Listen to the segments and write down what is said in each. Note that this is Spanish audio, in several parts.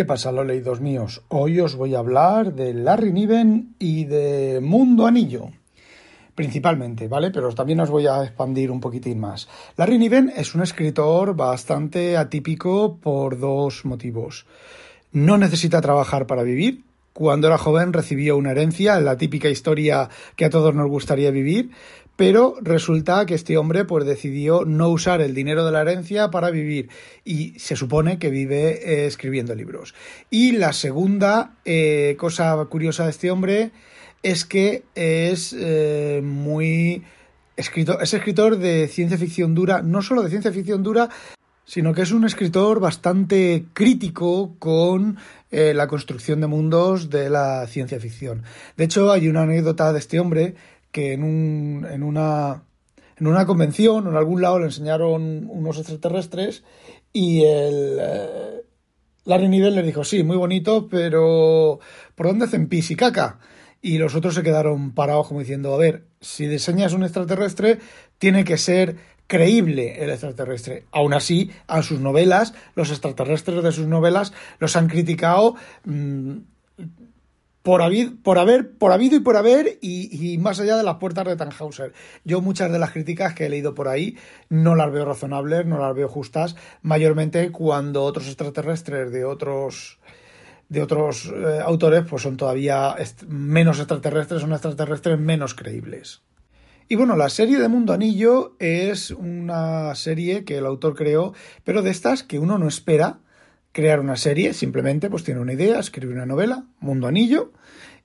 ¿Qué pasa, los leídos míos? Hoy os voy a hablar de Larry Niven y de Mundo Anillo. Principalmente, ¿vale? Pero también os voy a expandir un poquitín más. Larry Niven es un escritor bastante atípico por dos motivos. No necesita trabajar para vivir, cuando era joven recibió una herencia, la típica historia que a todos nos gustaría vivir, pero resulta que este hombre pues decidió no usar el dinero de la herencia para vivir y se supone que vive eh, escribiendo libros. Y la segunda eh, cosa curiosa de este hombre es que es eh, muy es escritor de ciencia ficción dura, no solo de ciencia ficción dura, sino que es un escritor bastante crítico con la construcción de mundos de la ciencia ficción. De hecho, hay una anécdota de este hombre que en, un, en, una, en una convención en algún lado le enseñaron unos extraterrestres y el... Eh, Larry Niven le dijo, sí, muy bonito, pero ¿por dónde hacen pis y caca? Y los otros se quedaron parados como diciendo, a ver, si diseñas un extraterrestre, tiene que ser creíble el extraterrestre. Aún así, a sus novelas, los extraterrestres de sus novelas los han criticado mm, por, por, haber, por habido y por haber y, más allá de las puertas de Tannhauser. Yo muchas de las críticas que he leído por ahí no las veo razonables, no las veo justas, mayormente cuando otros extraterrestres de otros de otros eh, autores pues son todavía menos extraterrestres, son extraterrestres menos creíbles. Y bueno, la serie de Mundo Anillo es una serie que el autor creó, pero de estas que uno no espera, crear una serie, simplemente pues tiene una idea, escribe una novela, Mundo Anillo,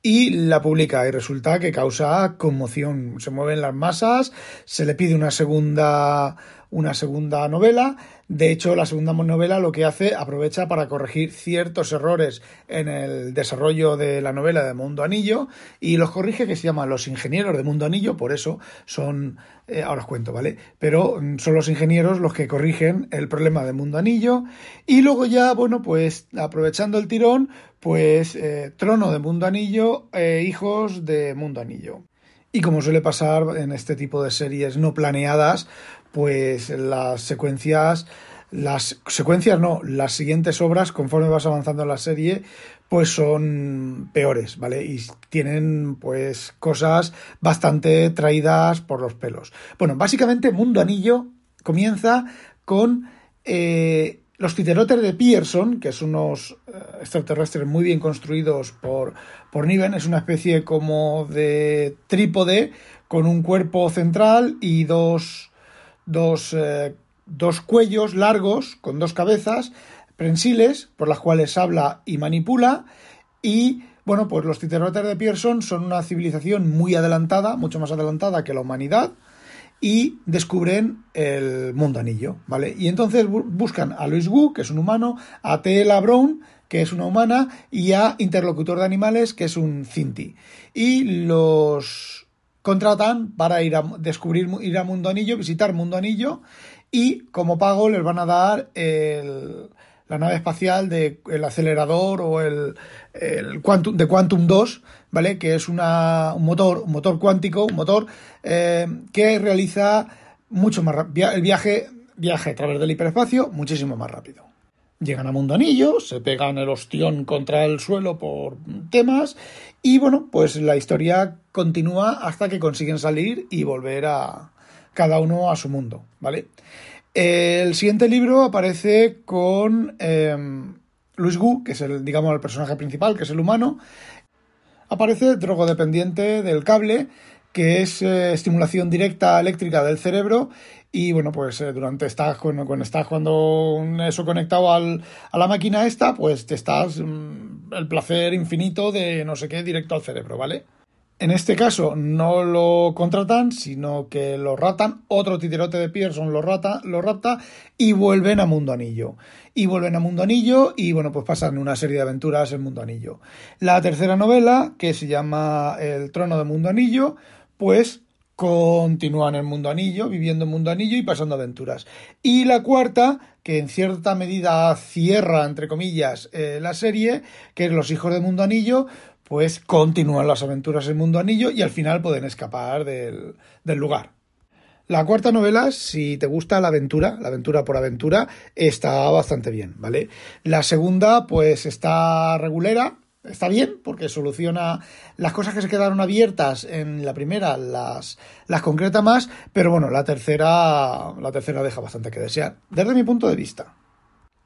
y la publica y resulta que causa conmoción, se mueven las masas, se le pide una segunda una segunda novela. De hecho, la segunda novela lo que hace aprovecha para corregir ciertos errores en el desarrollo de la novela de Mundo Anillo y los corrige que se llaman Los Ingenieros de Mundo Anillo, por eso son, eh, ahora os cuento, ¿vale? Pero mm, son los ingenieros los que corrigen el problema de Mundo Anillo y luego ya, bueno, pues aprovechando el tirón, pues eh, Trono de Mundo Anillo e Hijos de Mundo Anillo. Y como suele pasar en este tipo de series no planeadas, pues las secuencias, las secuencias no, las siguientes obras, conforme vas avanzando en la serie, pues son peores, ¿vale? Y tienen pues cosas bastante traídas por los pelos. Bueno, básicamente Mundo Anillo comienza con eh, los titerotes de Pearson, que son unos eh, extraterrestres muy bien construidos por, por Niven, es una especie como de trípode con un cuerpo central y dos, dos, eh, dos cuellos largos con dos cabezas prensiles por las cuales habla y manipula. Y bueno, pues los titerotes de Pearson son una civilización muy adelantada, mucho más adelantada que la humanidad, y descubren el mundo anillo, ¿vale? Y entonces buscan a Luis Wu, que es un humano, a T.L.A. Brown, que es una humana, y a Interlocutor de Animales, que es un Cinti. Y los contratan para ir a descubrir, ir a Mundo Anillo, visitar Mundo Anillo, y como pago les van a dar el, la nave espacial de el acelerador o el, el de Quantum 2, ¿vale? Que es una, un motor, un motor cuántico, un motor eh, que realiza mucho más el viaje, viaje a través del hiperespacio muchísimo más rápido. Llegan a Mundo Anillo, se pegan el ostión contra el suelo por temas y bueno, pues la historia continúa hasta que consiguen salir y volver a cada uno a su mundo, ¿vale? El siguiente libro aparece con em, Luis Gu, que es el, digamos, el personaje principal, que es el humano. Aparece drogodependiente del cable, que es eh, estimulación directa eléctrica del cerebro. Y bueno, pues eh, durante estás, cuando, cuando estás cuando eso conectado al, a la máquina esta, pues te estás mm, el placer infinito de no sé qué directo al cerebro, ¿vale? En este caso no lo contratan, sino que lo ratan. Otro titerote de Pearson lo, rata, lo rapta y vuelven a Mundo Anillo. Y vuelven a Mundo Anillo y bueno, pues pasan una serie de aventuras en Mundo Anillo. La tercera novela, que se llama El trono de Mundo Anillo, pues continúan en Mundo Anillo, viviendo en Mundo Anillo y pasando aventuras. Y la cuarta, que en cierta medida cierra, entre comillas, eh, la serie, que es Los Hijos de Mundo Anillo, pues continúan las aventuras en Mundo Anillo y al final pueden escapar del, del lugar. La cuarta novela, si te gusta la aventura, la aventura por aventura, está bastante bien, ¿vale? La segunda, pues está regulera, está bien porque soluciona las cosas que se quedaron abiertas en la primera las, las concreta más pero bueno la tercera la tercera deja bastante que desear desde mi punto de vista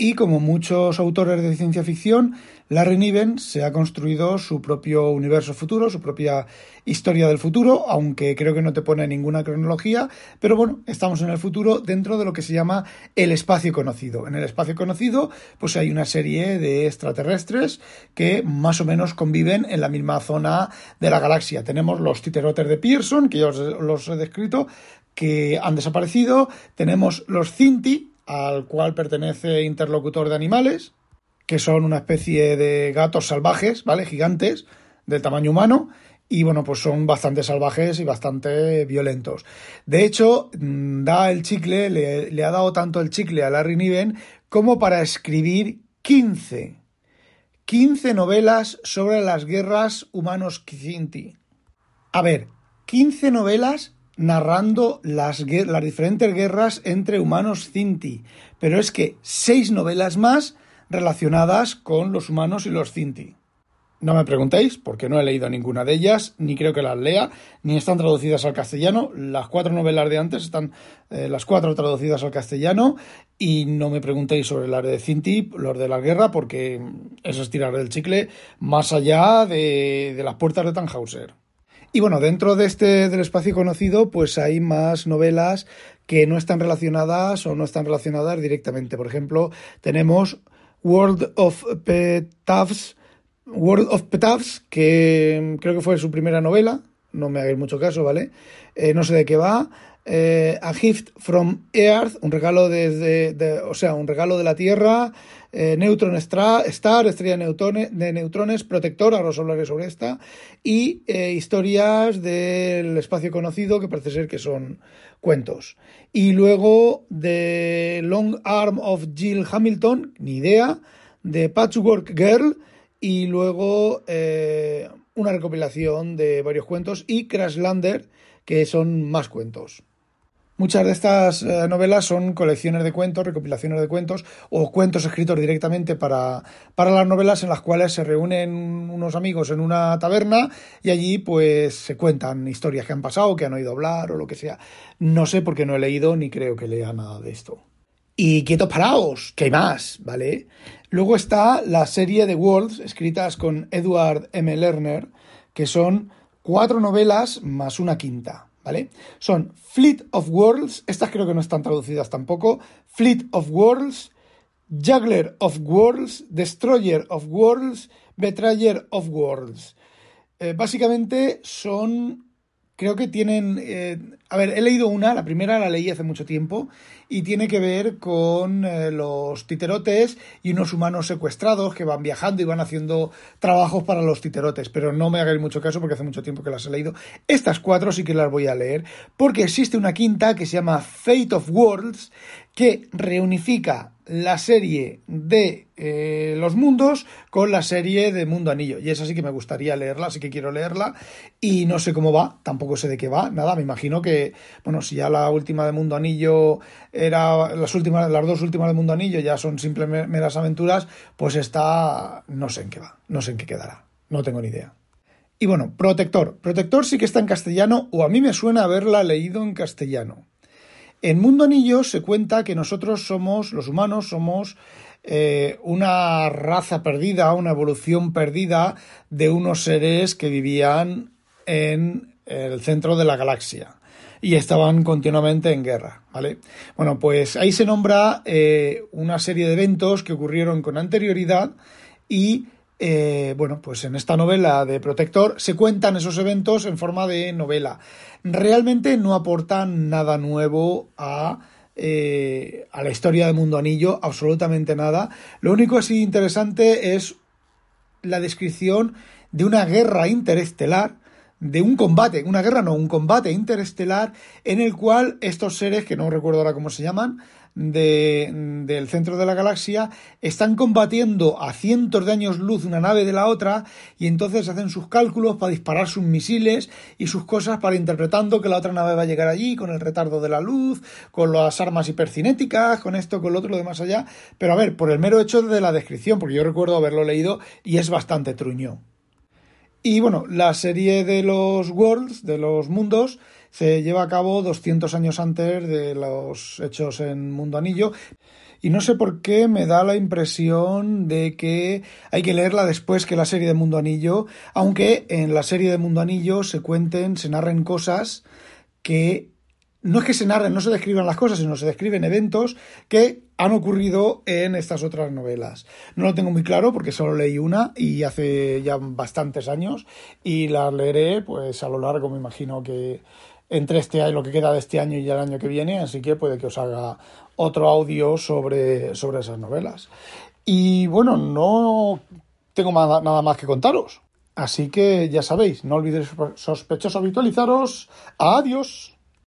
y como muchos autores de ciencia ficción, Larry Niven se ha construido su propio universo futuro, su propia historia del futuro, aunque creo que no te pone ninguna cronología, pero bueno, estamos en el futuro dentro de lo que se llama el espacio conocido. En el espacio conocido, pues hay una serie de extraterrestres que más o menos conviven en la misma zona de la galaxia. Tenemos los titerotes de Pearson, que ya os los he descrito, que han desaparecido. Tenemos los Cinti, al cual pertenece Interlocutor de Animales, que son una especie de gatos salvajes, ¿vale? Gigantes, del tamaño humano, y bueno, pues son bastante salvajes y bastante violentos. De hecho, mm, da el chicle, le, ha dado tanto el chicle a Larry Niven como para escribir 15. 15 novelas sobre las guerras humanos Kizinti. A ver, 15 novelas narrando las, diferentes guerras entre humanos Cinti, pero es que seis novelas más relacionadas con los humanos y los Cinti. No me preguntéis, porque no he leído ninguna de ellas, ni creo que las lea, ni están traducidas al castellano. Las cuatro novelas de antes están eh, las cuatro traducidas al castellano, y no me preguntéis sobre las de Cinti, los de la guerra, porque eso es tirar del chicle más allá de, de las puertas de Tannhauser. Y bueno, dentro de este del espacio conocido, pues hay más novelas que no están relacionadas o no están relacionadas directamente. Por ejemplo, tenemos World of Petavs, World of Petavs, que creo que fue su primera novela, no me hagáis mucho caso, ¿vale? Eh, no sé de qué va. Eh, a Gift from Earth, un regalo desde, de, o sea, un regalo de la Tierra, eh, Neutron Star, estrella de neutrones, protector, ahora os hablaré sobre esta, y eh, historias del espacio conocido, que parece ser que son cuentos. Y luego de Long Arm of Jill Hamilton, ni idea, de Patchwork Girl, y luego una recopilación de varios cuentos, y Crashlander, que son más cuentos. Muchas de estas eh, novelas son colecciones de cuentos, recopilaciones de cuentos o cuentos escritos directamente para, para las novelas en las cuales se reúnen unos amigos en una taberna y allí pues se cuentan historias que han pasado, que han oído hablar o lo que sea. No sé por qué no he leído ni creo que lea nada de esto. Y quietos paraos, que hay más, ¿vale? Luego está la serie de Worlds, escritas con Edward M. Lerner, que son cuatro novelas más una quinta. Son Fleet of Worlds, estas creo que no están traducidas tampoco, Fleet of Worlds, Juggler of Worlds, Destroyer of Worlds, Betrayer of Worlds. Eh, básicamente son creo que tienen... Eh, a ver, he leído una, la primera la leí hace mucho tiempo, y tiene que ver con eh, los titerotes y unos humanos secuestrados que van viajando y van haciendo trabajos para los titerotes, pero no me hagáis mucho caso porque hace mucho tiempo que las he leído. Estas cuatro sí que las voy a leer, porque existe una quinta que se llama Fate of Worlds, que reunifica la serie de eh, Los Mundos con la serie de Mundo Anillo. Y esa sí que me gustaría leerla, así que quiero leerla. Y no sé cómo va, tampoco sé de qué va, nada, me imagino que, bueno, si ya la última de Mundo Anillo era, las últimas, las dos últimas de Mundo Anillo ya son simplemente meras aventuras, pues esta no sé en qué va, no sé en qué quedará, no tengo ni idea. Y bueno, Protector. Protector sí que está en castellano, o a mí me suena haberla leído en castellano. En Mundo Anillo se cuenta que nosotros somos, los humanos, somos eh, una raza perdida, una evolución perdida de unos seres que vivían en el centro de la galaxia y estaban continuamente en guerra, ¿vale? Bueno, pues ahí se nombra eh, una serie de eventos que ocurrieron con anterioridad y eh, bueno, pues en esta novela de Protector se cuentan esos eventos en forma de novela. Realmente no aportan nada nuevo a, eh, a la historia de Mundo Anillo, absolutamente nada. Lo único así interesante es la descripción de una guerra interestelar de un combate, una guerra no, un combate interestelar en el cual estos seres, que no recuerdo ahora cómo se llaman, de, del centro de la galaxia, están combatiendo a cientos de años luz una nave de la otra y entonces hacen sus cálculos para disparar sus misiles y sus cosas para interpretando que la otra nave va a llegar allí con el retardo de la luz, con las armas hipercinéticas, con esto, con lo otro, de más allá. Pero a ver, por el mero hecho de la descripción, porque yo recuerdo haberlo leído y es bastante truño. Y bueno, la serie de los Worlds, de los mundos, se lleva a cabo 200 años antes de los hechos en Mundo Anillo. Y no sé por qué me da la impresión de que hay que leerla después que la serie de Mundo Anillo, aunque en la serie de Mundo Anillo se cuenten, se narren cosas que no es que se narren, no se describan las cosas, sino se describen eventos que han ocurrido en estas otras novelas. No lo tengo muy claro porque solo leí una y hace ya bastantes años y la leeré pues a lo largo, me imagino que entre este año, lo que queda de este año y el año que viene, así que puede que os haga otro audio sobre, sobre esas novelas. Y bueno, no tengo nada más que contaros. Así que ya sabéis, no olvidéis sospechosos habitualizaros. Adiós.